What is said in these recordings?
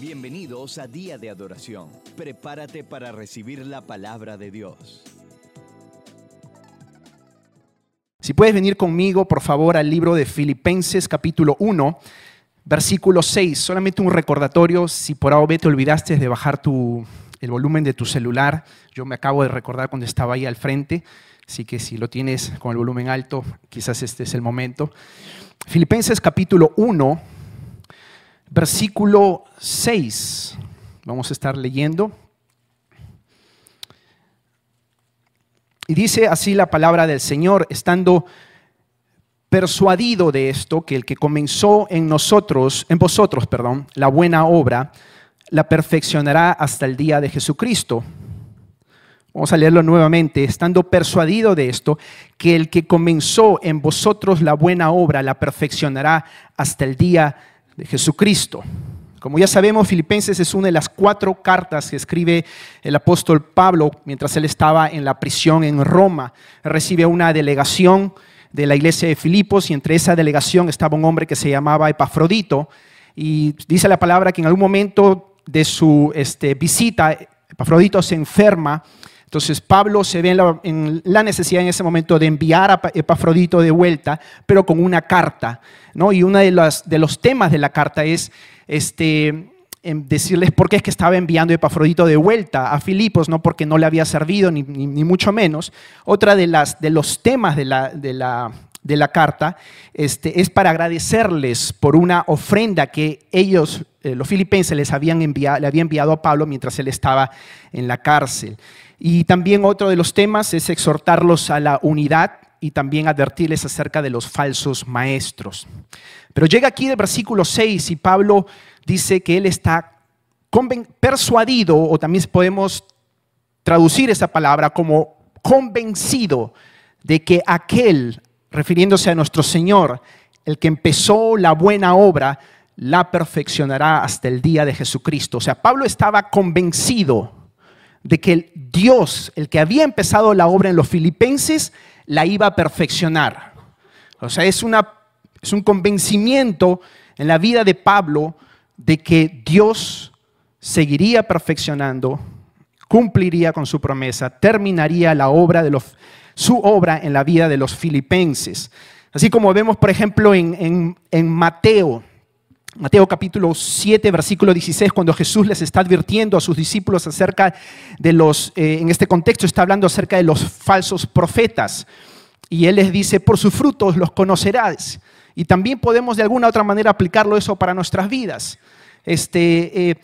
Bienvenidos a Día de Adoración. Prepárate para recibir la palabra de Dios. Si puedes venir conmigo, por favor, al libro de Filipenses capítulo 1, versículo 6. Solamente un recordatorio, si por ahora te olvidaste de bajar tu, el volumen de tu celular, yo me acabo de recordar cuando estaba ahí al frente, así que si lo tienes con el volumen alto, quizás este es el momento. Filipenses capítulo 1, versículo 6. Vamos a estar leyendo. Y dice así la palabra del Señor, estando persuadido de esto, que el que comenzó en nosotros, en vosotros, perdón, la buena obra, la perfeccionará hasta el día de Jesucristo. Vamos a leerlo nuevamente, estando persuadido de esto, que el que comenzó en vosotros la buena obra, la perfeccionará hasta el día de de Jesucristo. Como ya sabemos, Filipenses es una de las cuatro cartas que escribe el apóstol Pablo mientras él estaba en la prisión en Roma. Recibe una delegación de la iglesia de Filipos y entre esa delegación estaba un hombre que se llamaba Epafrodito y dice la palabra que en algún momento de su este, visita Epafrodito se enferma entonces Pablo se ve en la, necesidad en ese momento de enviar a Epafrodito de vuelta, pero con una carta. ¿no? Y uno de, los temas de la carta es este, decirles por qué es que estaba enviando a Epafrodito de vuelta a Filipos, no porque no le había servido, ni, mucho menos. Otra de, las, de los temas de la carta este, es para agradecerles por una ofrenda que ellos, eh, los filipenses, les habían enviado, le habían enviado a Pablo mientras él estaba en la cárcel. Y también otro de los temas es exhortarlos a la unidad y también advertirles acerca de los falsos maestros. Pero llega aquí el versículo 6 y Pablo dice que él está persuadido, o también podemos traducir esa palabra como convencido de que aquel, refiriéndose a nuestro Señor, el que empezó la buena obra, la perfeccionará hasta el día de Jesucristo. O sea, Pablo estaba convencido de que Dios, el que había empezado la obra en los filipenses, la iba a perfeccionar. O sea, es, un convencimiento en la vida de Pablo de que Dios seguiría perfeccionando, cumpliría con su promesa, terminaría la obra de los, su obra en la vida de los filipenses. Así como vemos, por ejemplo, en Mateo Mateo capítulo 7, versículo 16, cuando Jesús les está advirtiendo a sus discípulos acerca de los, eh, en este contexto está hablando acerca de los falsos profetas. Y Él les dice, por sus frutos los conocerás. Y también podemos de alguna u otra manera aplicarlo eso para nuestras vidas. Este, eh,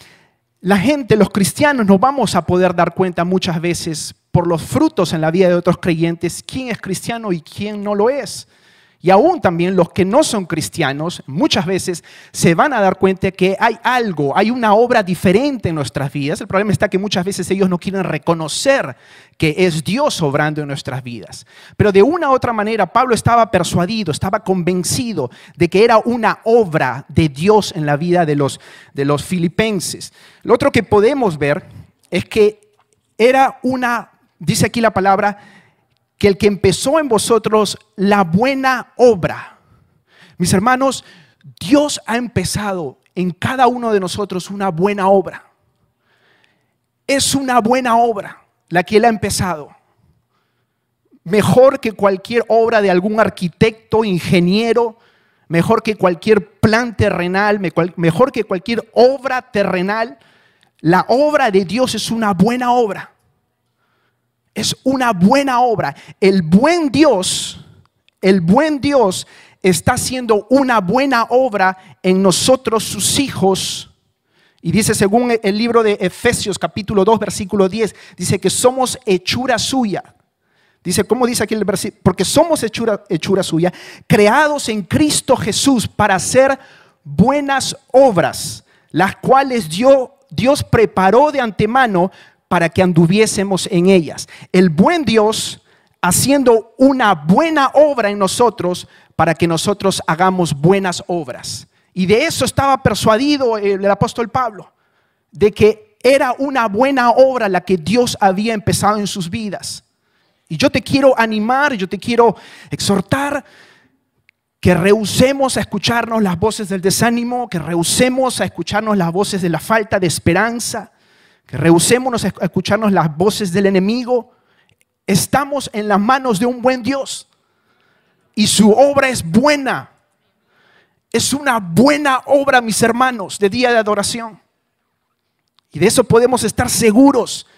la gente, los cristianos, nos vamos a poder dar cuenta muchas veces por los frutos en la vida de otros creyentes quién es cristiano y quién no lo es. Y aún también los que no son cristianos muchas veces se van a dar cuenta que hay algo, hay una obra diferente en nuestras vidas. El problema está que muchas veces ellos no quieren reconocer que es Dios obrando en nuestras vidas. Pero de una u otra manera Pablo estaba persuadido, estaba convencido de que era una obra de Dios en la vida de los, de los filipenses. Lo otro que podemos ver es que era una, dice aquí la palabra, que el que empezó en vosotros la buena obra. Mis hermanos, Dios ha empezado en cada uno de nosotros una buena obra. Es una buena obra la que Él ha empezado. Mejor que cualquier obra de algún arquitecto, ingeniero, mejor que cualquier plan terrenal, mejor que cualquier obra terrenal. La obra de Dios es una buena obra es una buena obra. El buen Dios, el buen Dios está haciendo una buena obra en nosotros, sus hijos. Y dice, según el libro de Efesios capítulo 2, versículo 10, dice que somos hechura suya. Dice, ¿cómo dice aquí el versículo? Porque somos hechura, hechura suya, creados en Cristo Jesús para hacer buenas obras, las cuales Dios preparó de antemano para que anduviésemos en ellas. El buen Dios haciendo una buena obra en nosotros para que nosotros hagamos buenas obras. Y de eso estaba persuadido el, apóstol Pablo, de que era una buena obra la que Dios había empezado en sus vidas. Y yo te quiero animar, yo te quiero exhortar que rehusemos a escucharnos las voces del desánimo, que rehusemos a escucharnos las voces de la falta de esperanza, que rehusemos a escucharnos las voces del enemigo. Estamos en las manos de un buen Dios y su obra es buena. Es una buena obra, mis hermanos, de día de adoración. Y de eso podemos estar seguros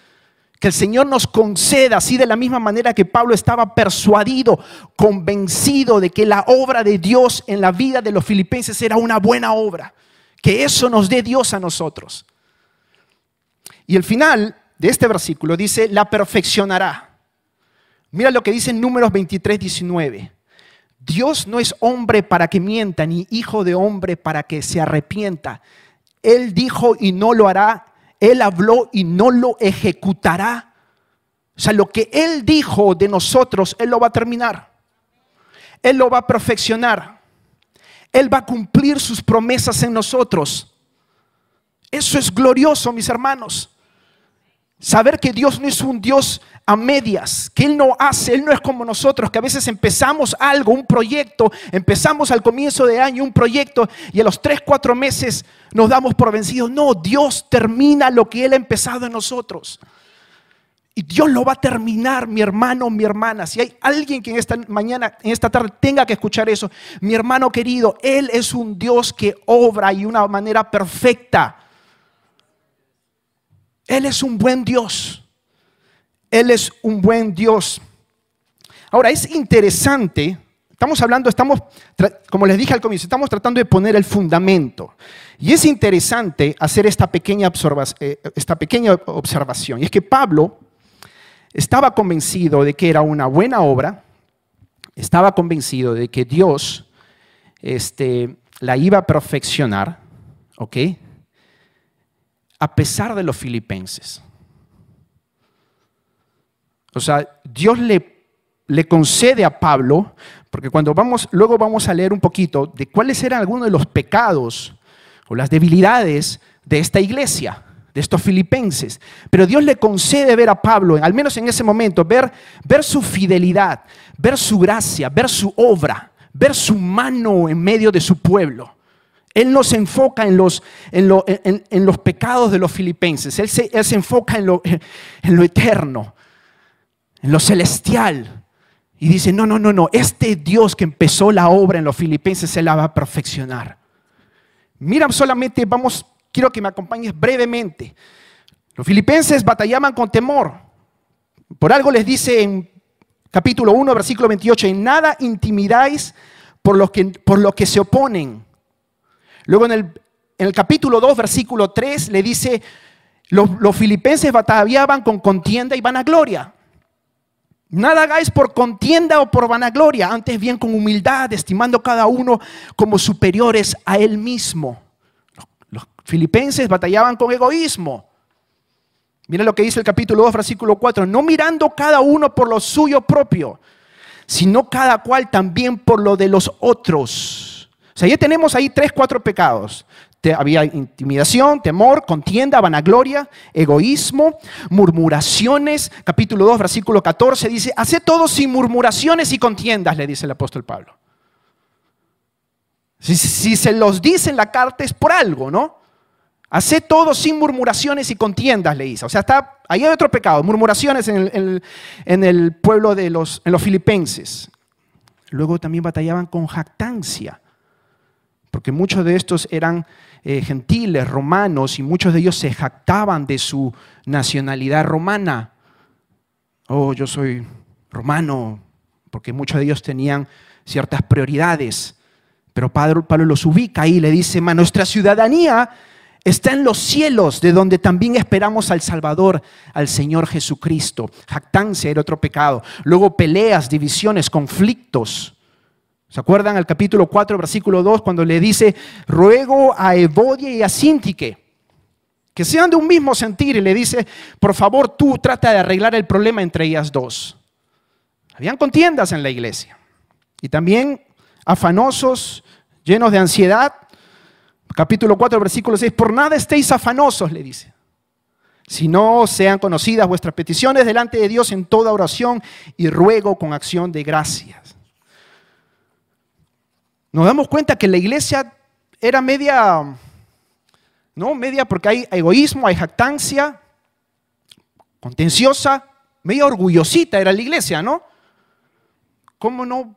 que el Señor nos conceda, así de la misma manera que Pablo estaba persuadido, convencido de que la obra de Dios en la vida de los filipenses era una buena obra, que eso nos dé Dios a nosotros. Y el final de este versículo dice, la perfeccionará. Mira lo que dice en números 23, 19. Dios no es hombre para que mienta, ni hijo de hombre para que se arrepienta. Él dijo y no lo hará él habló y no lo ejecutará. O sea, lo que Él dijo de nosotros, Él lo va a terminar. Él lo va a perfeccionar. Él va a cumplir sus promesas en nosotros. Eso es glorioso, mis hermanos. Saber que Dios no es un Dios a medias, que Él no hace, Él no es como nosotros, que a veces empezamos algo, un proyecto, empezamos al comienzo de año un proyecto y a los tres, cuatro meses nos damos por vencidos. No, Dios termina lo que Él ha empezado en nosotros. Y Dios lo va a terminar, mi hermano, mi hermana. Si hay alguien que en esta mañana, en esta tarde tenga que escuchar eso, mi hermano querido, Él es un Dios que obra y una manera perfecta. Él es un buen Dios. Él es un buen Dios. Ahora, es interesante, estamos hablando, estamos, como les dije al comienzo, estamos tratando de poner el fundamento. Y es interesante hacer esta pequeña, eh, esta pequeña observación. Y es que Pablo estaba convencido de que era una buena obra, estaba convencido de que Dios este, la iba a perfeccionar, ¿ok? A pesar de los filipenses. O sea, Dios le, le concede a Pablo, porque cuando vamos, luego vamos a leer un poquito de cuáles eran algunos de los pecados o las debilidades de esta iglesia, de estos filipenses. Pero Dios le concede ver a Pablo, al menos en ese momento, ver, ver su fidelidad, ver su gracia, ver su obra, ver su mano en medio de su pueblo. Él no se enfoca en los, pecados de los filipenses, él se, enfoca en lo, en lo eterno, en lo celestial. Y dice, no, no, no, no, este Dios que empezó la obra en los filipenses se la va a perfeccionar. Mira solamente, vamos, quiero que me acompañes brevemente. Los filipenses batallaban con temor. Por algo les dice en capítulo 1, versículo 28, en nada intimidáis por los que, por los que se oponen. Luego en el, capítulo 2, versículo 3, le dice, los, los filipenses batallaban con contienda y vanagloria. Nada hagáis por contienda o por vanagloria, antes bien con humildad, estimando cada uno como superiores a él mismo. Los filipenses batallaban con egoísmo. Mira lo que dice el capítulo 2, versículo 4, no mirando cada uno por lo suyo propio, sino cada cual también por lo de los otros. O sea, ya tenemos ahí tres, cuatro pecados había intimidación, temor, contienda, vanagloria, egoísmo, murmuraciones. Capítulo 2, versículo 14 dice, hace todo sin murmuraciones y contiendas, le dice el apóstol Pablo. Si, se los dice en la carta es por algo, ¿no? Hace todo sin murmuraciones y contiendas, le dice. O sea, está, ahí hay otro pecado, murmuraciones en el, pueblo de los filipenses. Luego también batallaban con jactancia, porque muchos de estos eran eh, gentiles, romanos, y muchos de ellos se jactaban de su nacionalidad romana. Oh, yo soy romano, porque muchos de ellos tenían ciertas prioridades. Pero Pablo, Pablo los ubica y le dice, nuestra ciudadanía está en los cielos, de donde también esperamos al Salvador, al Señor Jesucristo. Jactancia era otro pecado. Luego peleas, divisiones, conflictos. ¿Se acuerdan al capítulo 4, versículo 2, cuando le dice, ruego a Evodia y a Sintique que sean de un mismo sentir y le dice, por favor tú trata de arreglar el problema entre ellas dos. Habían contiendas en la iglesia y también afanosos, llenos de ansiedad. Capítulo 4, versículo 6, por nada estéis afanosos, le dice. Si no sean conocidas vuestras peticiones delante de Dios en toda oración y ruego con acción de gracias. Nos damos cuenta que la iglesia era media, ¿no? Media porque hay egoísmo, hay jactancia, contenciosa, media orgullosita era la iglesia, ¿no? ¿Cómo no,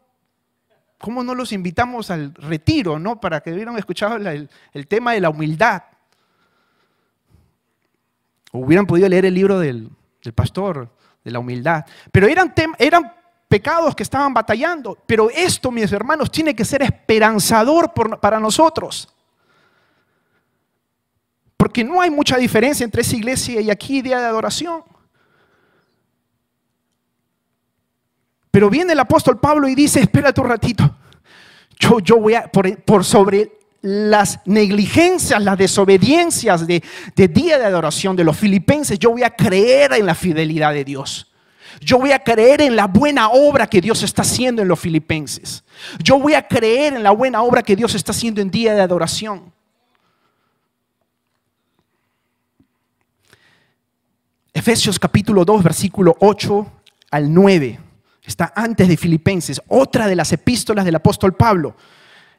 cómo no los invitamos al retiro, ¿no? Para que hubieran escuchado el, tema de la humildad. O hubieran podido leer el libro del, pastor de la humildad. Pero eran, eran pecados que estaban batallando. Pero esto, mis hermanos, tiene que ser esperanzador para nosotros. Porque no hay mucha diferencia entre esa iglesia y aquí día de adoración. Pero viene el apóstol Pablo y dice, espérate un ratito, yo, yo voy a, por, sobre las negligencias, las desobediencias de, de día de adoración de los filipenses, yo voy a creer en la fidelidad de Dios. Yo voy a creer en la buena obra que Dios está haciendo en los filipenses. Yo voy a creer en la buena obra que Dios está haciendo en día de adoración. Efesios capítulo 2, versículo 8 al 9. Está antes de Filipenses, otra de las epístolas del apóstol Pablo.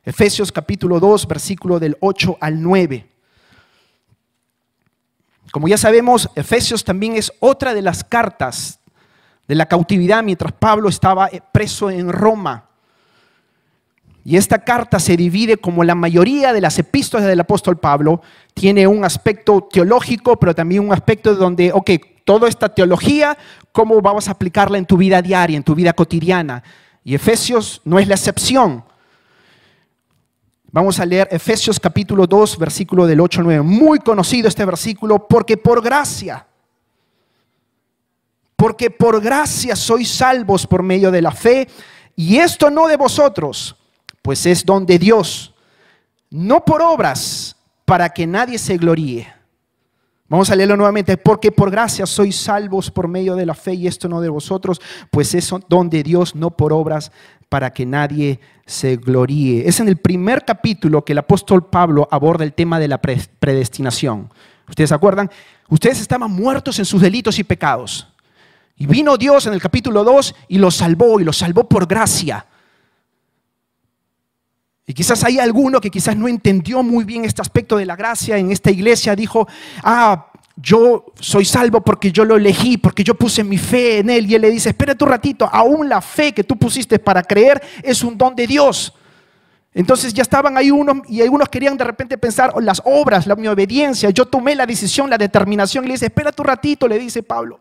Efesios capítulo 2, versículo del 8 al 9. Como ya sabemos, Efesios también es otra de las cartas de la cautividad mientras Pablo estaba preso en Roma. Y esta carta se divide como la mayoría de las epístolas del apóstol Pablo, tiene un aspecto teológico, pero también un aspecto donde, ok, toda esta teología, ¿cómo vamos a aplicarla en tu vida diaria, en tu vida cotidiana? Y Efesios no es la excepción. Vamos a leer Efesios capítulo 2, versículo del 8 al 9. Muy conocido este versículo, porque por gracia, porque por gracia sois salvos por medio de la fe, y esto no de vosotros, pues es don de Dios, no por obras, para que nadie se gloríe. Vamos a leerlo nuevamente, porque por gracia sois salvos por medio de la fe y esto no de vosotros, pues es don de Dios, no por obras, para que nadie se gloríe. Es en el primer capítulo que el apóstol Pablo aborda el tema de la predestinación. ¿Ustedes se acuerdan? Ustedes estaban muertos en sus delitos y pecados. Y vino Dios en el capítulo 2 y los salvó, y los salvó por gracia. Y quizás hay alguno que quizás no entendió muy bien este aspecto de la gracia en esta iglesia. Dijo, ah, yo soy salvo porque yo lo elegí, porque yo puse mi fe en él. Y él le dice, espérate un ratito, aún la fe que tú pusiste para creer es un don de Dios. Entonces ya estaban ahí unos y algunos querían de repente pensar oh, las obras, la mi obediencia. Yo tomé la decisión, la determinación y le dice, espérate un ratito, le dice Pablo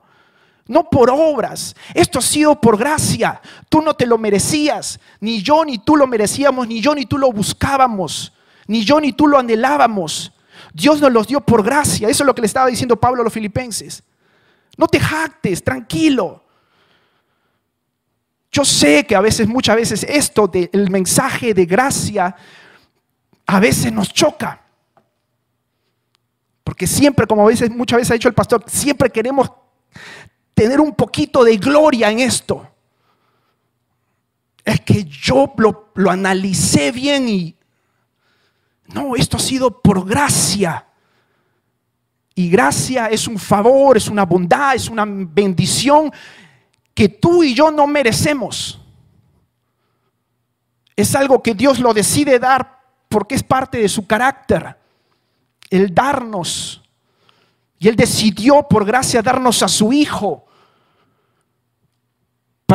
no por obras. Esto ha sido por gracia. Tú no te lo merecías. Ni yo ni tú lo merecíamos, ni yo ni tú lo buscábamos, ni yo ni tú lo anhelábamos. Dios nos los dio por gracia. Eso es lo que le estaba diciendo Pablo a los filipenses. No te jactes, tranquilo. Yo sé que a veces, muchas veces, esto del mensaje de gracia, a veces nos choca. Porque siempre, como veces, muchas veces ha dicho el pastor, siempre queremos tener un poquito de gloria en esto. Es que yo lo, lo analicé bien y no, esto ha sido por gracia. Y gracia es un favor, es una bondad, es una bendición que tú y yo no merecemos. Es algo que Dios lo decide dar porque es parte de su carácter, el darnos. Y Él decidió por gracia darnos a su Hijo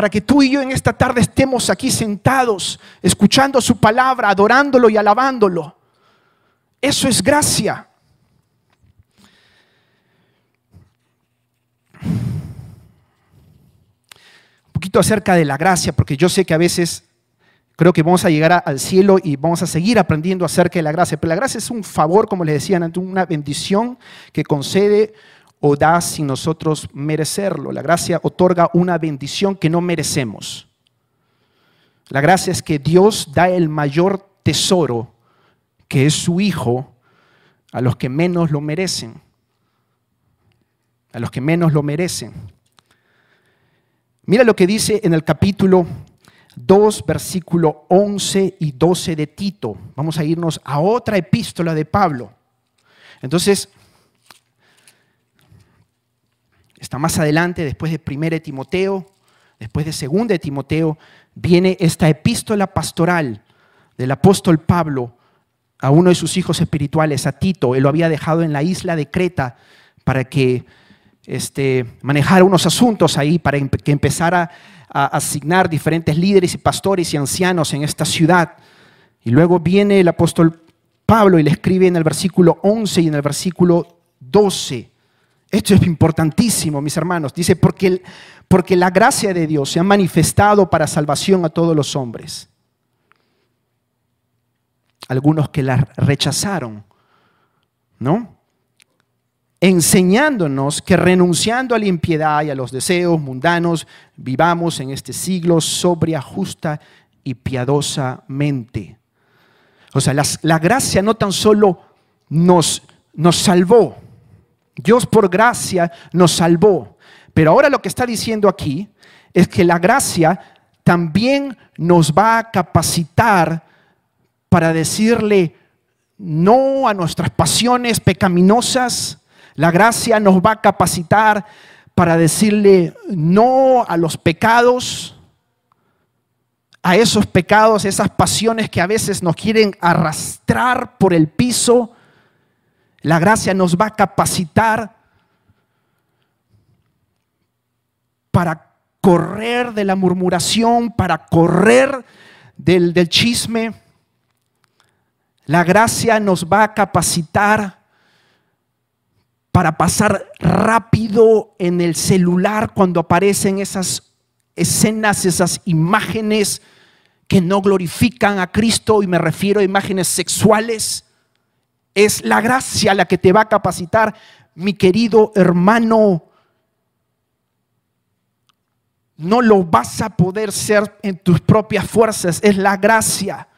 para que tú y yo en esta tarde estemos aquí sentados, escuchando su palabra, adorándolo y alabándolo. Eso es gracia. Un poquito acerca de la gracia, porque yo sé que a veces creo que vamos a llegar al cielo y vamos a seguir aprendiendo acerca de la gracia, pero la gracia es un favor, como les decía, una bendición que concede o da sin nosotros merecerlo. La gracia otorga una bendición que no merecemos. La gracia es que Dios da el mayor tesoro, que es su Hijo, a los que menos lo merecen. A los que menos lo merecen. Mira lo que dice en el capítulo 2, versículo 11 y 12 de Tito. Vamos a irnos a otra epístola de Pablo. Entonces, Está más adelante, después de 1 Timoteo, después de 2 de Timoteo, viene esta epístola pastoral del apóstol Pablo a uno de sus hijos espirituales, a Tito. Él lo había dejado en la isla de Creta para que este, manejara unos asuntos ahí, para que empezara a asignar diferentes líderes y pastores y ancianos en esta ciudad. Y luego viene el apóstol Pablo y le escribe en el versículo 11 y en el versículo 12. Esto es importantísimo, mis hermanos. Dice, porque, porque la gracia de Dios se ha manifestado para salvación a todos los hombres. Algunos que la rechazaron, ¿no? Enseñándonos que renunciando a la impiedad y a los deseos mundanos, vivamos en este siglo sobria, justa y piadosamente. O sea, la, gracia no tan solo nos, nos salvó, Dios por gracia nos salvó. Pero ahora lo que está diciendo aquí es que la gracia también nos va a capacitar para decirle no a nuestras pasiones pecaminosas. La gracia nos va a capacitar para decirle no a los pecados, a esos pecados, esas pasiones que a veces nos quieren arrastrar por el piso la gracia nos va a capacitar para correr de la murmuración, para correr del, chisme. La gracia nos va a capacitar para pasar rápido en el celular cuando aparecen esas escenas, esas imágenes que no glorifican a Cristo y me refiero a imágenes sexuales es la gracia la que te va a capacitar, mi querido hermano. No lo vas a poder ser en tus propias fuerzas, es la gracia.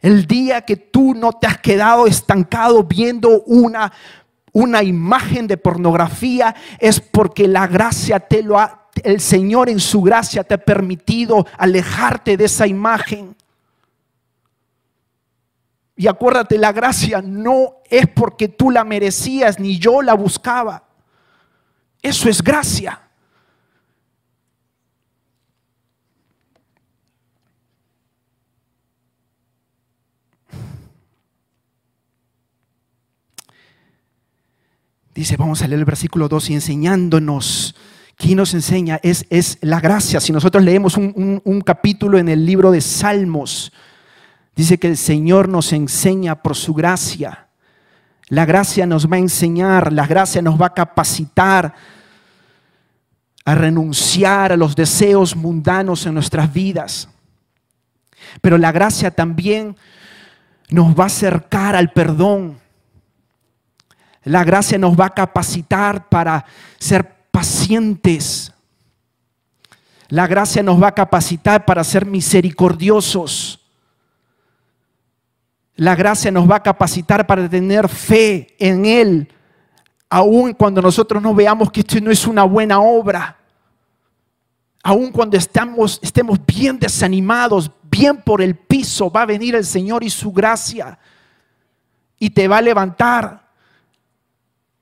El día que tú no te has quedado estancado viendo una, una imagen de pornografía es porque la gracia te lo ha, el Señor en su gracia te ha permitido alejarte de esa imagen. Y acuérdate, la gracia no es porque tú la merecías ni yo la buscaba. Eso es gracia. Dice, vamos a leer el versículo 2 y enseñándonos. ¿Quién nos enseña? Es, es la gracia. Si nosotros leemos un, un capítulo en el libro de Salmos, Dice que el Señor nos enseña por su gracia. La gracia nos va a enseñar, la gracia nos va a capacitar a renunciar a los deseos mundanos en nuestras vidas. Pero la gracia también nos va a acercar al perdón. La gracia nos va a capacitar para ser pacientes. La gracia nos va a capacitar para ser misericordiosos. La gracia nos va a capacitar para tener fe en Él, aun cuando nosotros no veamos que esto no es una buena obra. Aun cuando estamos, estemos bien desanimados, bien por el piso, va a venir el Señor y su gracia y te va a levantar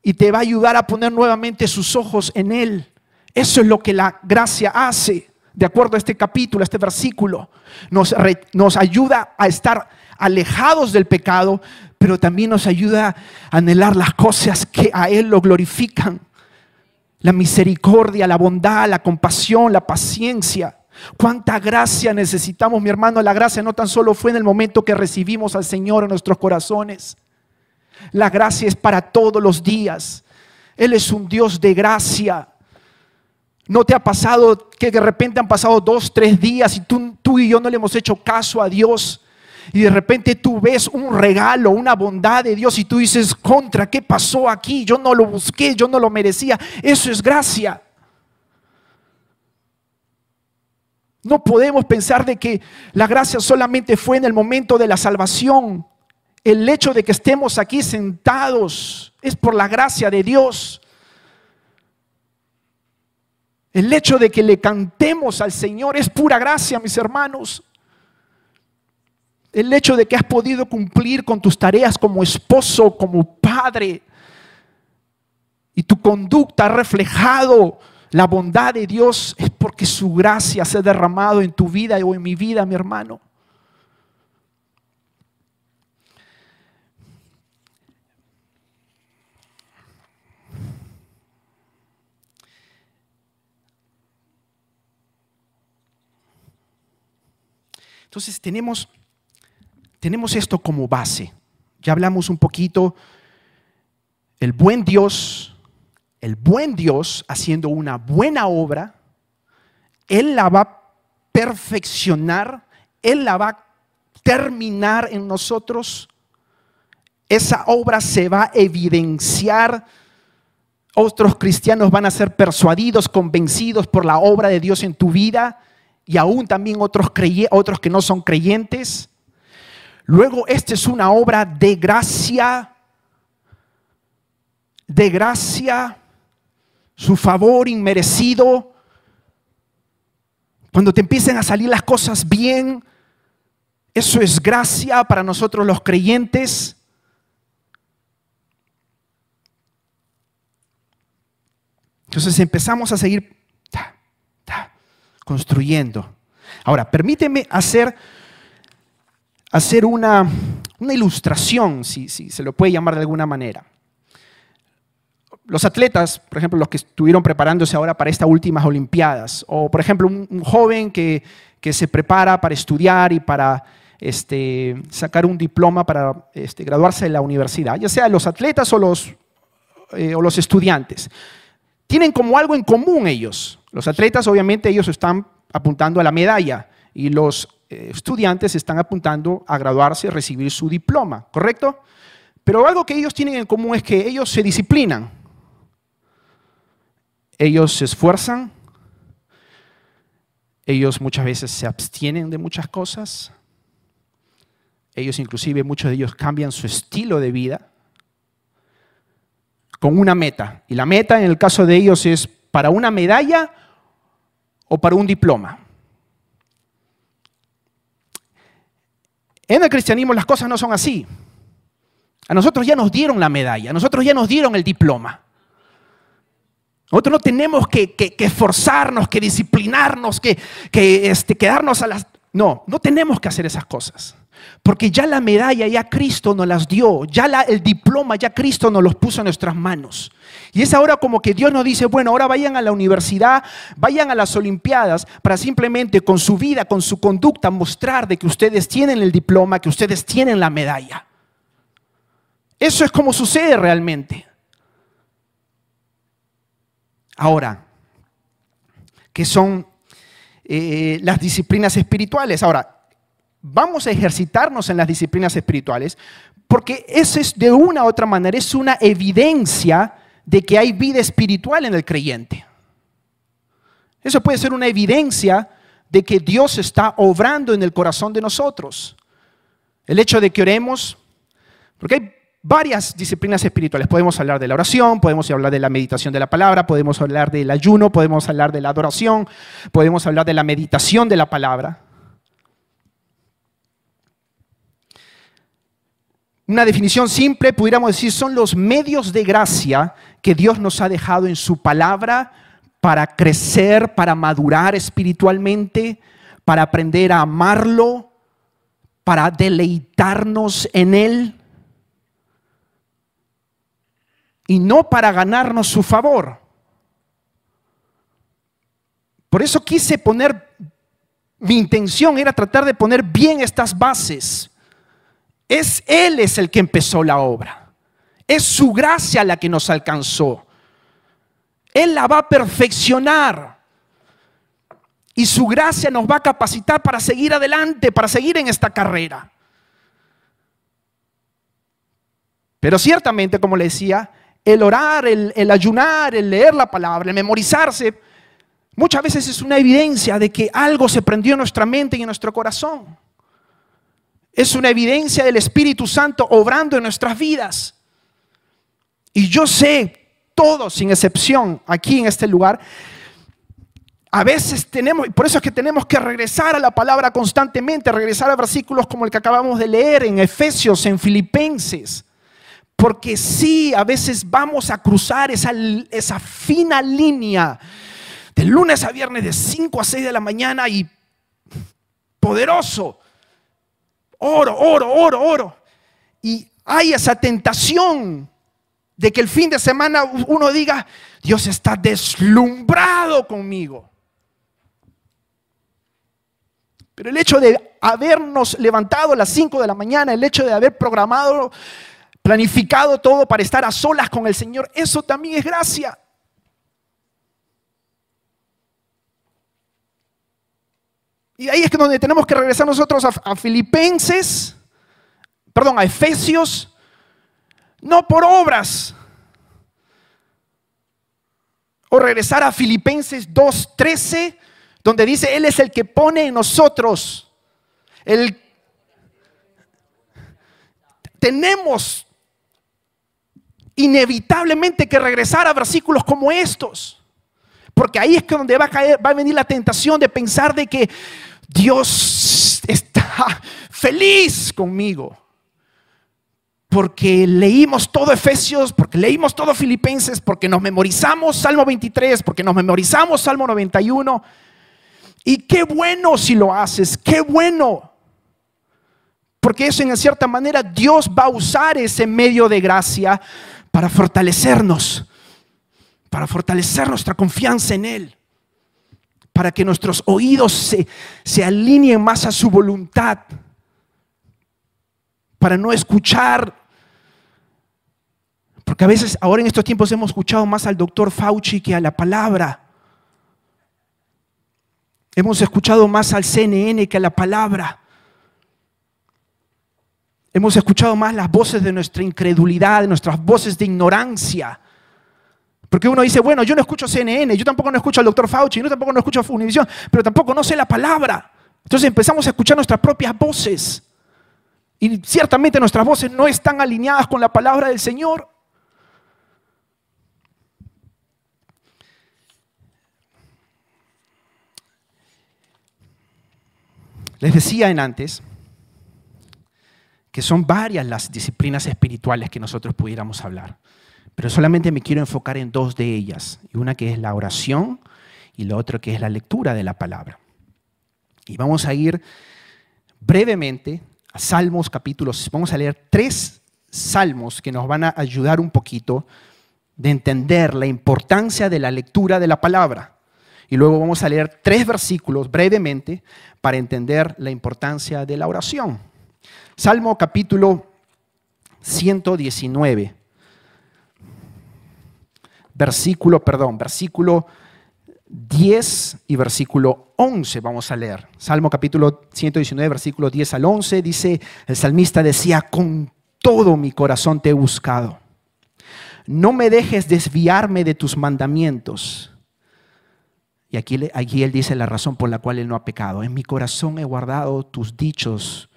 y te va a ayudar a poner nuevamente sus ojos en Él. Eso es lo que la gracia hace, de acuerdo a este capítulo, a este versículo. Nos, nos ayuda a estar alejados del pecado, pero también nos ayuda a anhelar las cosas que a Él lo glorifican. La misericordia, la bondad, la compasión, la paciencia. Cuánta gracia necesitamos, mi hermano. La gracia no tan solo fue en el momento que recibimos al Señor en nuestros corazones. La gracia es para todos los días. Él es un Dios de gracia. ¿No te ha pasado que de repente han pasado dos, tres días y tú, tú y yo no le hemos hecho caso a Dios? Y de repente tú ves un regalo, una bondad de Dios y tú dices, contra, ¿qué pasó aquí? Yo no lo busqué, yo no lo merecía. Eso es gracia. No podemos pensar de que la gracia solamente fue en el momento de la salvación. El hecho de que estemos aquí sentados es por la gracia de Dios. El hecho de que le cantemos al Señor es pura gracia, mis hermanos el hecho de que has podido cumplir con tus tareas como esposo, como padre, y tu conducta ha reflejado la bondad de Dios, es porque su gracia se ha derramado en tu vida o en mi vida, mi hermano. Entonces tenemos tenemos esto como base. Ya hablamos un poquito, el buen Dios, el buen Dios haciendo una buena obra, Él la va a perfeccionar, Él la va a terminar en nosotros. Esa obra se va a evidenciar. Otros cristianos van a ser persuadidos, convencidos por la obra de Dios en tu vida y aún también otros, otros que no son creyentes. Luego, esta es una obra de gracia, de gracia, su favor inmerecido. Cuando te empiecen a salir las cosas bien, eso es gracia para nosotros los creyentes. Entonces empezamos a seguir construyendo. Ahora, permíteme hacer, hacer una, ilustración, si, si se lo puede llamar de alguna manera. Los atletas, por ejemplo, los que estuvieron preparándose ahora para estas últimas Olimpiadas, o por ejemplo un, joven que, se prepara para estudiar y para este, sacar un diploma para este, graduarse de la universidad, ya sea los atletas o los, eh, o los estudiantes tienen como algo en común ellos. Los atletas, obviamente, ellos están apuntando a la medalla y los eh, estudiantes están apuntando a graduarse, recibir su diploma, ¿correcto? Pero algo que ellos tienen en común es que ellos se disciplinan. Ellos se esfuerzan. Ellos muchas veces se abstienen de muchas cosas. Ellos inclusive, muchos de ellos cambian su estilo de vida con una meta. Y la meta en el caso de ellos es para una medalla o para un diploma. En el cristianismo las cosas no son así. A nosotros ya nos dieron la medalla, a nosotros ya nos dieron el diploma. Nosotros no tenemos que, esforzarnos, que disciplinarnos, que, este, quedarnos a las... No, no tenemos que hacer esas cosas. Porque ya la medalla, ya Cristo nos las dio, ya el diploma, ya Cristo nos los puso en nuestras manos. Y es ahora como que Dios nos dice, bueno, ahora vayan a la universidad, vayan a las Olimpiadas para simplemente con su vida, con su conducta, mostrar de que ustedes tienen el diploma, que ustedes tienen la medalla. Eso es como sucede realmente. Ahora, ¿qué son eh, las disciplinas espirituales? Ahora, vamos a ejercitarnos en las disciplinas espirituales, porque eso es de una u otra manera, es una evidencia de que hay vida espiritual en el creyente. Eso puede ser una evidencia de que Dios está obrando en el corazón de nosotros. El hecho de que oremos, porque hay varias disciplinas espirituales. Podemos hablar de la oración, podemos hablar de la meditación de la palabra, podemos hablar del ayuno, podemos hablar de la adoración, podemos hablar de la meditación de la palabra. Una definición simple, pudiéramos decir, son los medios de gracia que Dios nos ha dejado en su palabra para crecer, para madurar espiritualmente, para aprender a amarlo, para deleitarnos en Él y no para ganarnos su favor. Por eso quise poner, mi intención era tratar de poner bien estas bases es Él es el que empezó la obra. Es su gracia la que nos alcanzó. Él la va a perfeccionar. Y su gracia nos va a capacitar para seguir adelante, para seguir en esta carrera. Pero ciertamente, como le decía, el orar, el, el, ayunar, el leer la palabra, el memorizarse, muchas veces es una evidencia de que algo se prendió en nuestra mente y en nuestro corazón es una evidencia del Espíritu Santo obrando en nuestras vidas. Y yo sé, todos sin excepción, aquí en este lugar, a veces tenemos, por eso es que tenemos que regresar a la palabra constantemente, regresar a versículos como el que acabamos de leer en Efesios, en Filipenses. Porque sí, a veces vamos a cruzar esa, esa fina línea de lunes a viernes de 5 a 6 de la mañana y poderoso oro, oro, oro, oro. Y hay esa tentación de que el fin de semana uno diga, Dios está deslumbrado conmigo. Pero el hecho de habernos levantado a las 5 de la mañana, el hecho de haber programado, planificado todo para estar a solas con el Señor, eso también es gracia. Y ahí es donde tenemos que regresar nosotros a, Filipenses, perdón, a Efesios, no por obras. O regresar a Filipenses 2.13, donde dice, Él es el que pone en nosotros el... Tenemos inevitablemente que regresar a versículos como estos. Porque ahí es que donde va a caer, va a venir la tentación de pensar de que Dios está feliz conmigo. Porque leímos todo Efesios, porque leímos todo Filipenses, porque nos memorizamos Salmo 23, porque nos memorizamos Salmo 91. Y qué bueno si lo haces, qué bueno. Porque eso en cierta manera Dios va a usar ese medio de gracia para fortalecernos, para fortalecer nuestra confianza en Él para que nuestros oídos se, se alineen más a su voluntad, para no escuchar porque a veces ahora en estos tiempos hemos escuchado más al doctor Fauci que a la palabra. Hemos escuchado más al CNN que a la palabra. Hemos escuchado más las voces de nuestra incredulidad, de nuestras voces de ignorancia. Porque uno dice, bueno, yo no escucho CNN, yo tampoco no escucho al doctor Fauci, yo tampoco no escucho Univision, pero tampoco no sé la palabra. Entonces empezamos a escuchar nuestras propias voces. Y ciertamente nuestras voces no están alineadas con la palabra del Señor. Les decía en antes que son varias las disciplinas espirituales que nosotros pudiéramos hablar. Pero solamente me quiero enfocar en dos de ellas. Una que es la oración y la otra que es la lectura de la palabra. Y vamos a ir brevemente a Salmos capítulos. Vamos a leer tres salmos que nos van a ayudar un poquito de entender la importancia de la lectura de la palabra. Y luego vamos a leer tres versículos brevemente para entender la importancia de la oración. Salmo capítulo 119 versículo, perdón, versículo 10 y versículo 11 vamos a leer. Salmo capítulo 119, versículo 10 al 11, dice, el salmista decía, con todo mi corazón te he buscado. No me dejes desviarme de tus mandamientos. Y aquí, aquí él dice la razón por la cual él no ha pecado. En mi corazón he guardado tus dichos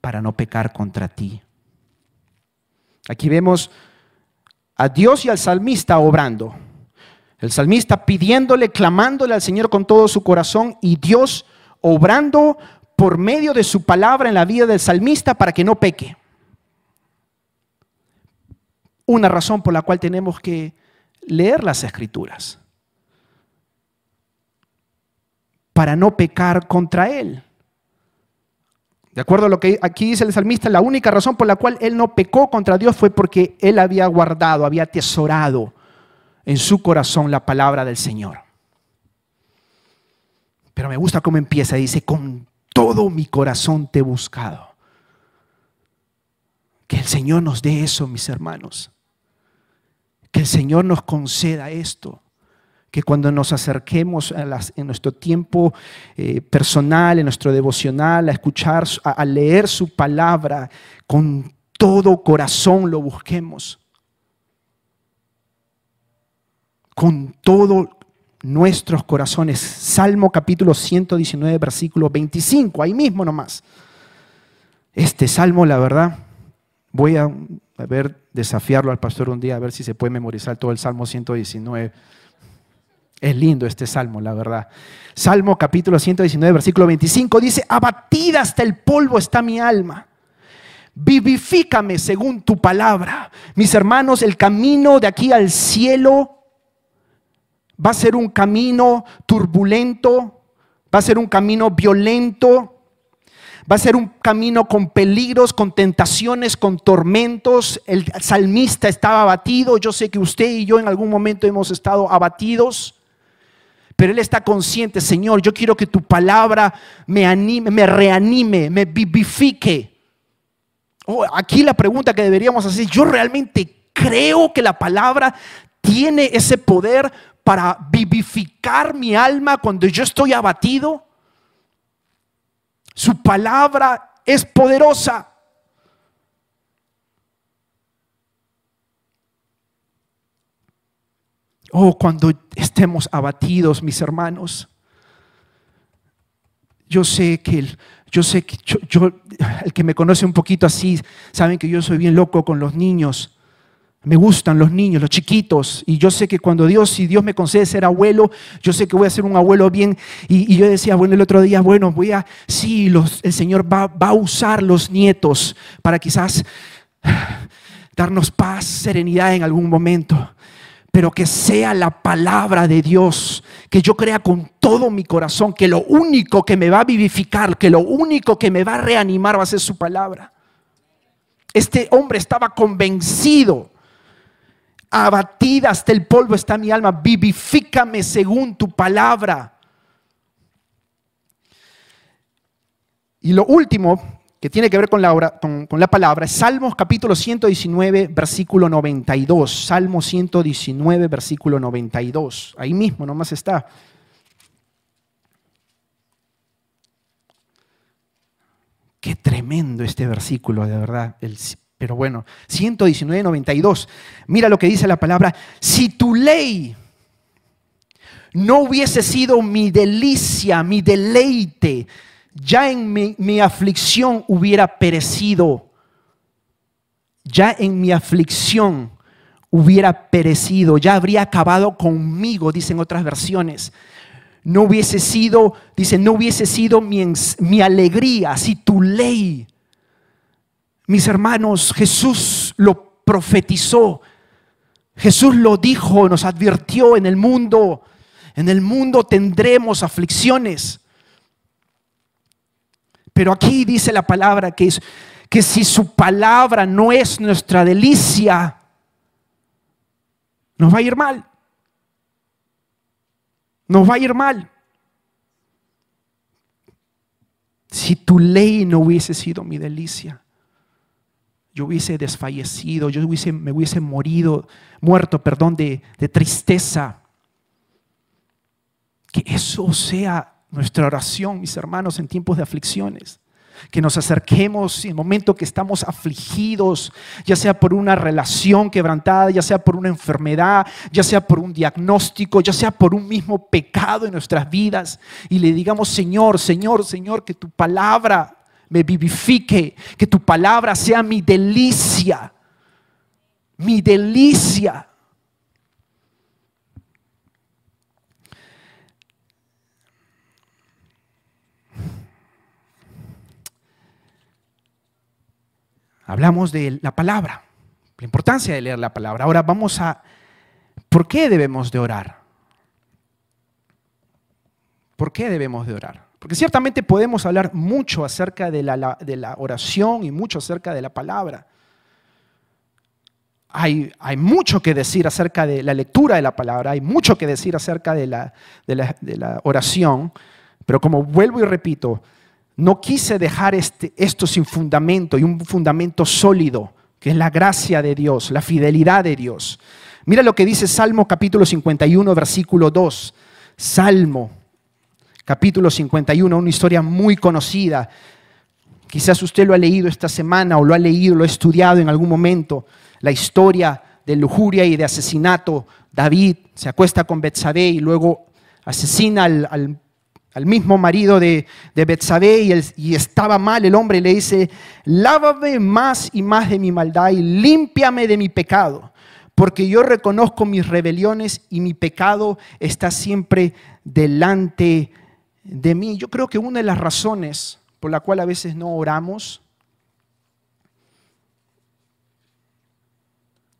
para no pecar contra ti. Aquí vemos a Dios y al salmista obrando. El salmista pidiéndole, clamándole al Señor con todo su corazón y Dios obrando por medio de su palabra en la vida del salmista para que no peque. Una razón por la cual tenemos que leer las escrituras. Para no pecar contra Él. De acuerdo a lo que aquí dice el salmista, la única razón por la cual él no pecó contra Dios fue porque él había guardado, había atesorado en su corazón la palabra del Señor. Pero me gusta cómo empieza, dice, con todo mi corazón te he buscado. Que el Señor nos dé eso, mis hermanos. Que el Señor nos conceda esto que cuando nos acerquemos en nuestro tiempo eh, personal, en nuestro devocional, a escuchar, a, leer su palabra, con todo corazón lo busquemos. Con todos nuestros corazones. Salmo capítulo 119, versículo 25, ahí mismo nomás. Este salmo, la verdad, voy a, a ver, desafiarlo al pastor un día, a ver si se puede memorizar todo el Salmo 119 es lindo este salmo, la verdad. Salmo capítulo 119, versículo 25 dice, abatida hasta el polvo está mi alma. Vivifícame según tu palabra. Mis hermanos, el camino de aquí al cielo va a ser un camino turbulento, va a ser un camino violento, va a ser un camino con peligros, con tentaciones, con tormentos. El salmista estaba abatido, yo sé que usted y yo en algún momento hemos estado abatidos. Pero él está consciente, Señor, yo quiero que tu palabra me anime, me reanime, me vivifique. Oh, aquí la pregunta que deberíamos hacer, yo realmente creo que la palabra tiene ese poder para vivificar mi alma cuando yo estoy abatido. Su palabra es poderosa. Oh, cuando estemos abatidos, mis hermanos. Yo sé que el, yo sé que yo, el que me conoce un poquito así, saben que yo soy bien loco con los niños. Me gustan los niños, los chiquitos. Y yo sé que cuando Dios, si Dios me concede ser abuelo, yo sé que voy a ser un abuelo bien. Y, yo decía, bueno, el otro día, bueno, voy a, sí, los, el Señor va, va a usar los nietos para quizás darnos paz, serenidad en algún momento pero que sea la palabra de Dios, que yo crea con todo mi corazón que lo único que me va a vivificar, que lo único que me va a reanimar va a ser su palabra. Este hombre estaba convencido, abatida hasta el polvo está mi alma, vivifícame según tu palabra. Y lo último que tiene que ver con la, palabra, Salmos capítulo 119, versículo 92. Salmo 119, versículo 92. Ahí mismo nomás está. Qué tremendo este versículo, de verdad. pero bueno, 119, 92. Mira lo que dice la palabra. Si tu ley no hubiese sido mi delicia, mi deleite, ya en mi, aflicción hubiera perecido. Ya en mi aflicción hubiera perecido, ya habría acabado conmigo, dicen otras versiones. No hubiese sido, dice, no hubiese sido mi, mi alegría si tu ley. Mis hermanos, Jesús lo profetizó. Jesús lo dijo, nos advirtió en el mundo. En el mundo tendremos aflicciones. Pero aquí dice la palabra que, es, que si su palabra no es nuestra delicia, nos va a ir mal. Nos va a ir mal. Si tu ley no hubiese sido mi delicia, yo hubiese desfallecido, yo hubiese, me hubiese morido, muerto, perdón, de, de tristeza. Que eso sea nuestra oración, mis hermanos, en tiempos de aflicciones. Que nos acerquemos en el momento que estamos afligidos, ya sea por una relación quebrantada, ya sea por una enfermedad, ya sea por un diagnóstico, ya sea por un mismo pecado en nuestras vidas, y le digamos, Señor, Señor, Señor, que tu palabra me vivifique, que tu palabra sea mi delicia, mi delicia. Hablamos de la palabra, la importancia de leer la palabra. Ahora vamos a, ¿por qué debemos de orar? ¿Por qué debemos de orar? Porque ciertamente podemos hablar mucho acerca de la, oración y mucho acerca de la palabra. Hay, hay, mucho que decir acerca de la lectura de la palabra, hay mucho que decir acerca de la, de la oración, pero como vuelvo y repito, no quise dejar este, esto sin fundamento y un fundamento sólido, que es la gracia de Dios, la fidelidad de Dios. Mira lo que dice Salmo capítulo 51, versículo 2. Salmo capítulo 51, una historia muy conocida. Quizás usted lo ha leído esta semana o lo ha leído, lo ha estudiado en algún momento. La historia de lujuria y de asesinato. David se acuesta con Betsabé y luego asesina al, al al mismo marido de, de Betsabé y, y, estaba mal el hombre le dice, lávame más y más de mi maldad y límpiame de mi pecado, porque yo reconozco mis rebeliones y mi pecado está siempre delante de mí. Yo creo que una de las razones por la cual a veces no oramos,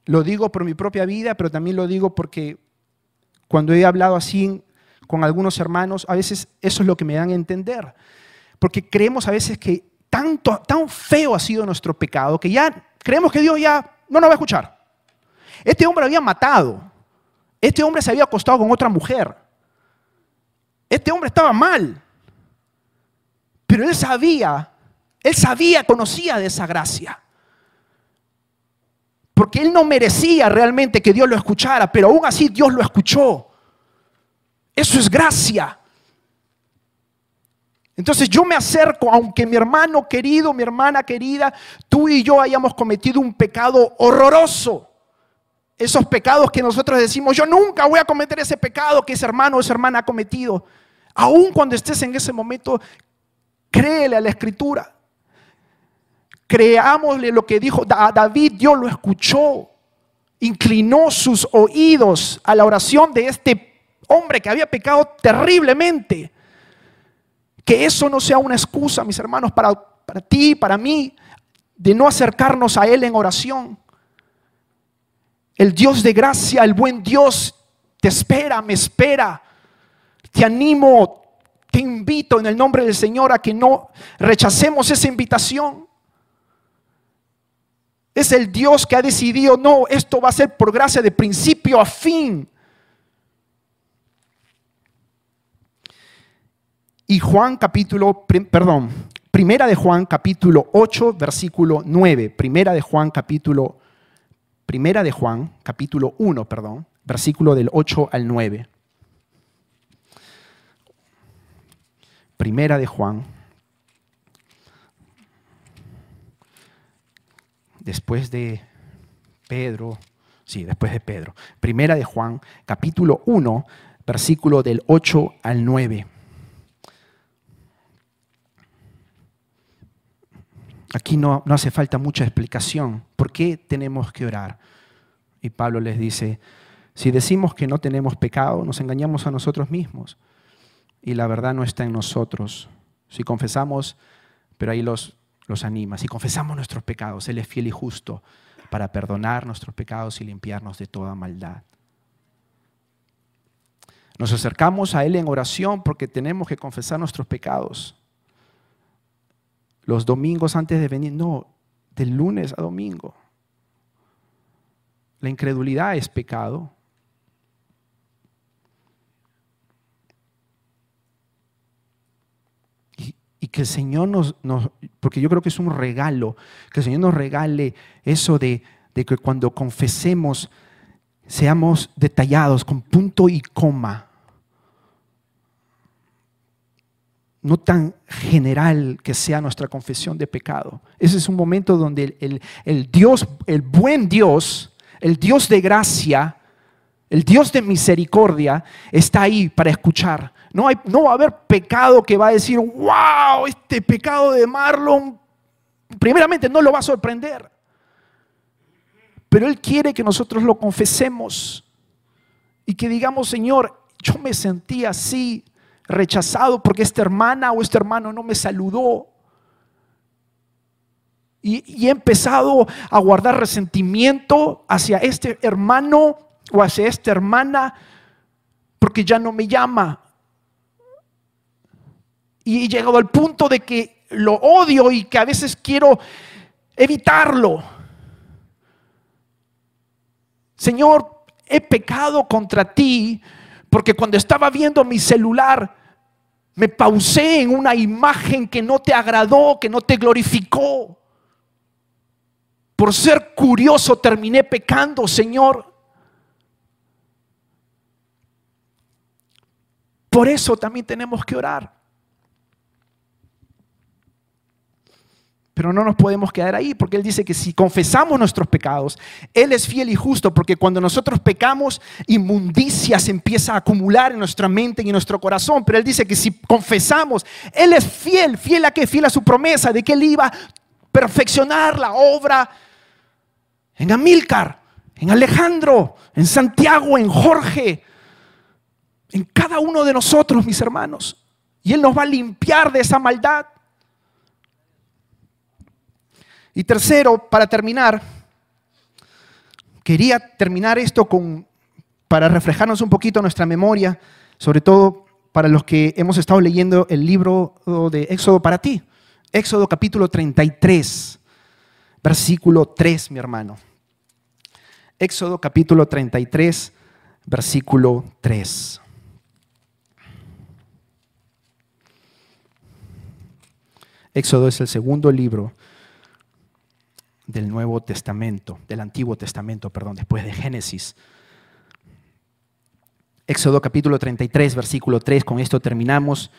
lo digo por mi propia vida, pero también lo digo porque cuando he hablado así con algunos hermanos, a veces eso es lo que me dan a entender. Porque creemos a veces que tanto, tan feo ha sido nuestro pecado que ya creemos que Dios ya no nos va a escuchar. Este hombre había matado. Este hombre se había acostado con otra mujer. Este hombre estaba mal. Pero él sabía, él sabía, conocía de esa gracia. Porque él no merecía realmente que Dios lo escuchara, pero aún así Dios lo escuchó. Eso es gracia. Entonces yo me acerco, aunque mi hermano querido, mi hermana querida, tú y yo hayamos cometido un pecado horroroso. Esos pecados que nosotros decimos, yo nunca voy a cometer ese pecado que ese hermano o esa hermana ha cometido. Aún cuando estés en ese momento, créele a la escritura. Creámosle lo que dijo a David, Dios lo escuchó, inclinó sus oídos a la oración de este hombre que había pecado terriblemente. Que eso no sea una excusa, mis hermanos, para, para ti, para mí, de no acercarnos a Él en oración. El Dios de gracia, el buen Dios, te espera, me espera. Te animo, te invito en el nombre del Señor a que no rechacemos esa invitación. Es el Dios que ha decidido, no, esto va a ser por gracia de principio a fin. Y Juan capítulo, perdón, primera de Juan capítulo 8, versículo 9. Primera de Juan capítulo, primera de Juan capítulo 1, perdón, versículo del 8 al 9. Primera de Juan. Después de Pedro, sí, después de Pedro. Primera de Juan, capítulo 1, versículo del 8 al 9. Aquí no, no hace falta mucha explicación. ¿Por qué tenemos que orar? Y Pablo les dice, si decimos que no tenemos pecado, nos engañamos a nosotros mismos y la verdad no está en nosotros. Si confesamos, pero ahí los, los anima, si confesamos nuestros pecados, Él es fiel y justo para perdonar nuestros pecados y limpiarnos de toda maldad. Nos acercamos a Él en oración porque tenemos que confesar nuestros pecados los domingos antes de venir, no, del lunes a domingo. La incredulidad es pecado. Y, que el Señor nos, porque yo creo que es un regalo, que el Señor nos regale eso de, de que cuando confesemos seamos detallados con punto y coma no tan general que sea nuestra confesión de pecado. Ese es un momento donde el, Dios, el buen Dios, el Dios de gracia, el Dios de misericordia, está ahí para escuchar. No, hay, no va a haber pecado que va a decir, wow, este pecado de Marlon, primeramente no lo va a sorprender. Pero Él quiere que nosotros lo confesemos y que digamos, Señor, yo me sentí así, rechazado porque esta hermana o este hermano no me saludó. Y, he empezado a guardar resentimiento hacia este hermano o hacia esta hermana porque ya no me llama. Y he llegado al punto de que lo odio y que a veces quiero evitarlo. Señor, he pecado contra ti porque cuando estaba viendo mi celular me pausé en una imagen que no te agradó, que no te glorificó. Por ser curioso terminé pecando, Señor. Por eso también tenemos que orar. Pero no nos podemos quedar ahí, porque Él dice que si confesamos nuestros pecados, Él es fiel y justo, porque cuando nosotros pecamos, inmundicia se empieza a acumular en nuestra mente y en nuestro corazón. Pero Él dice que si confesamos, Él es fiel, fiel a que fiel a su promesa de que Él iba a perfeccionar la obra en Amílcar, en Alejandro, en Santiago, en Jorge, en cada uno de nosotros, mis hermanos. Y Él nos va a limpiar de esa maldad. Y tercero, para terminar, quería terminar esto con, para reflejarnos un poquito nuestra memoria, sobre todo para los que hemos estado leyendo el libro de Éxodo para ti. Éxodo capítulo 33, versículo 3, mi hermano. Éxodo capítulo 33, versículo 3. Éxodo es el segundo libro del Nuevo Testamento, del Antiguo Testamento, perdón, después de Génesis. Éxodo capítulo 33, versículo 3, con esto terminamos.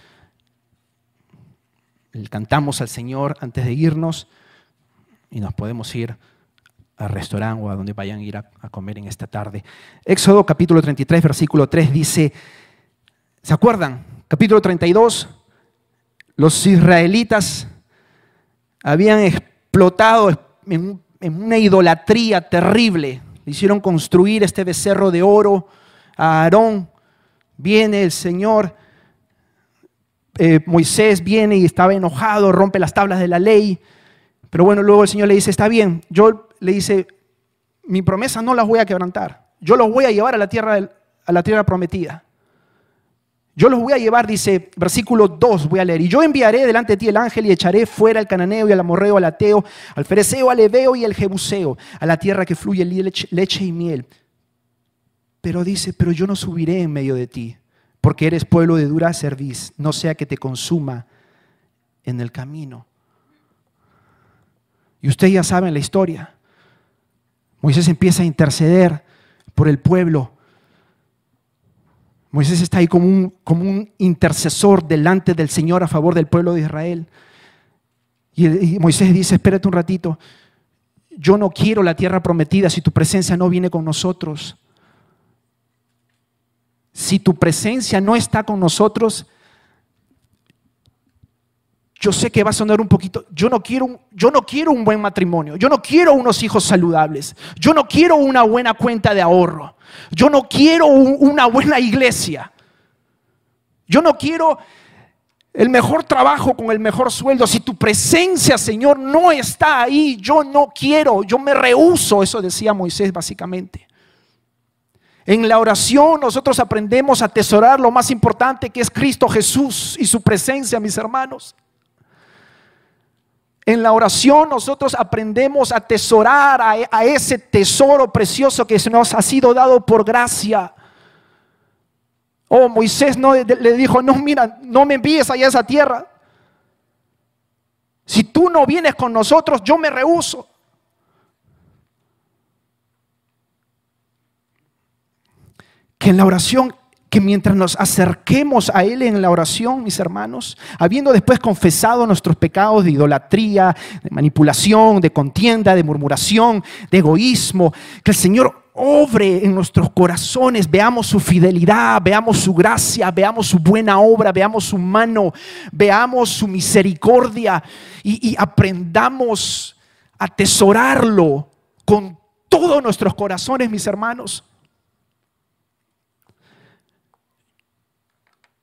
Cantamos al Señor antes de irnos y nos podemos ir al restaurante o a donde vayan a ir a, comer en esta tarde. Éxodo capítulo 33, versículo 3 dice, ¿se acuerdan? Capítulo 32, los israelitas habían explotado en, una idolatría terrible. Le hicieron construir este becerro de oro a Aarón. Viene el Señor, eh, Moisés viene y estaba enojado, rompe las tablas de la ley. Pero bueno, luego el Señor le dice, está bien, yo le dice, mi promesa no las voy a quebrantar. Yo los voy a llevar a la tierra, a la tierra prometida. Yo los voy a llevar, dice versículo 2, voy a leer, y yo enviaré delante de ti el ángel y echaré fuera al cananeo y al amorreo, al ateo, al fereceo, al ebeo y al jebuseo, a la tierra que fluye leche, y miel. Pero dice, pero yo no subiré en medio de ti, porque eres pueblo de dura cerviz, no sea que te consuma en el camino. Y ustedes ya saben la historia. Moisés empieza a interceder por el pueblo Moisés está ahí como un, como un intercesor delante del Señor a favor del pueblo de Israel. Y, y Moisés dice, espérate un ratito, yo no quiero la tierra prometida si tu presencia no viene con nosotros. Si tu presencia no está con nosotros, yo sé que va a sonar un poquito, yo no quiero un, yo no quiero un buen matrimonio, yo no quiero unos hijos saludables, yo no quiero una buena cuenta de ahorro, yo no quiero una buena iglesia, yo no quiero el mejor trabajo con el mejor sueldo. Si tu presencia, Señor, no está ahí, yo no quiero, yo me rehuso, eso decía Moisés básicamente. En la oración nosotros aprendemos a atesorar lo más importante que es Cristo Jesús y su presencia, mis hermanos. En la oración nosotros aprendemos a atesorar a, ese tesoro precioso que nos ha sido dado por gracia. Oh, Moisés no, le dijo, no, mira, no me envíes allá a esa tierra. Si tú no vienes con nosotros, yo me rehuso. Que en la oración que mientras nos acerquemos a Él en la oración, mis hermanos, habiendo después confesado nuestros pecados de idolatría, de manipulación, de contienda, de murmuración, de egoísmo, que el Señor obre en nuestros corazones, veamos su fidelidad, veamos su gracia, veamos su buena obra, veamos su mano, veamos su misericordia y, aprendamos a atesorarlo con todos nuestros corazones, mis hermanos.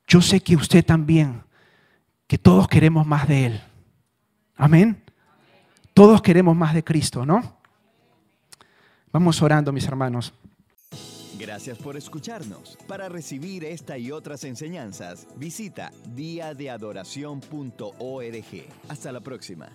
Yo sé que usted también, que todos queremos más de Él. Amén. Todos queremos más de Cristo, ¿no? Vamos orando, mis hermanos. Gracias por escucharnos. Para recibir esta y otras enseñanzas, visita diadeadoración.org. Hasta la próxima.